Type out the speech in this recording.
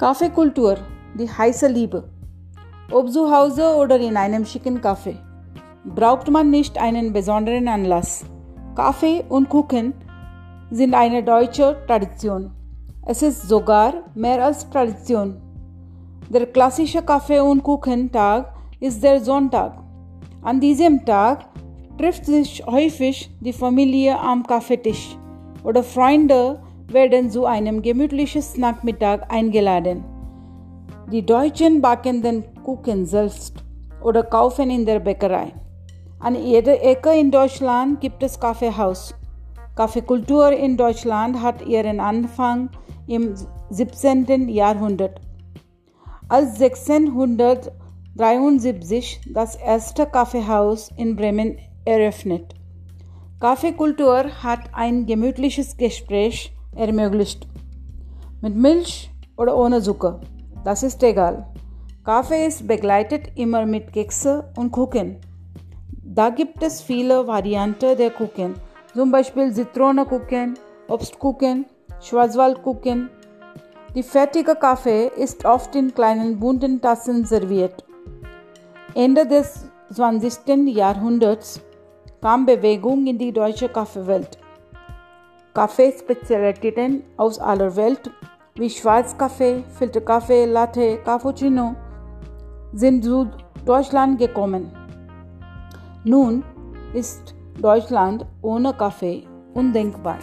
Kaffeekultur, die heiße Liebe. Ob zu Hause oder in einem schicken Kaffee. Braucht man nicht einen besonderen Anlass. Kaffee und Kuchen sind eine deutsche Tradition. Es ist sogar mehr als Tradition. Der klassische Kaffee- und Kuchentag ist der Sonntag. An diesem Tag trifft sich häufig die Familie am Kaffeetisch oder Freunde werden zu einem gemütlichen Nachmittag eingeladen. Die Deutschen backen den Kuchen selbst oder kaufen in der Bäckerei. An jeder Ecke in Deutschland gibt es Kaffeehaus. Kaffeekultur in Deutschland hat ihren Anfang im 17. Jahrhundert. Als 1673 das erste Kaffeehaus in Bremen eröffnet. Kaffeekultur hat ein gemütliches Gespräch ermöglicht. Mit Milch oder ohne Zucker, das ist egal. Kaffee ist begleitet immer mit Kekse und Kuchen. Da gibt es viele Varianten der Kuchen, zum Beispiel Zitronenkuchen, Obstkuchen, Schwarzwaldkuchen. Die fertige Kaffee ist oft in kleinen bunten Tassen serviert. Ende des 20. Jahrhunderts kam Bewegung in die deutsche Kaffeewelt. Kaffeespezialitäten aus aller Welt wie Schwarzkaffee, Filterkaffee, Latte, Cappuccino sind zu Deutschland gekommen. Nun ist Deutschland ohne Kaffee undenkbar.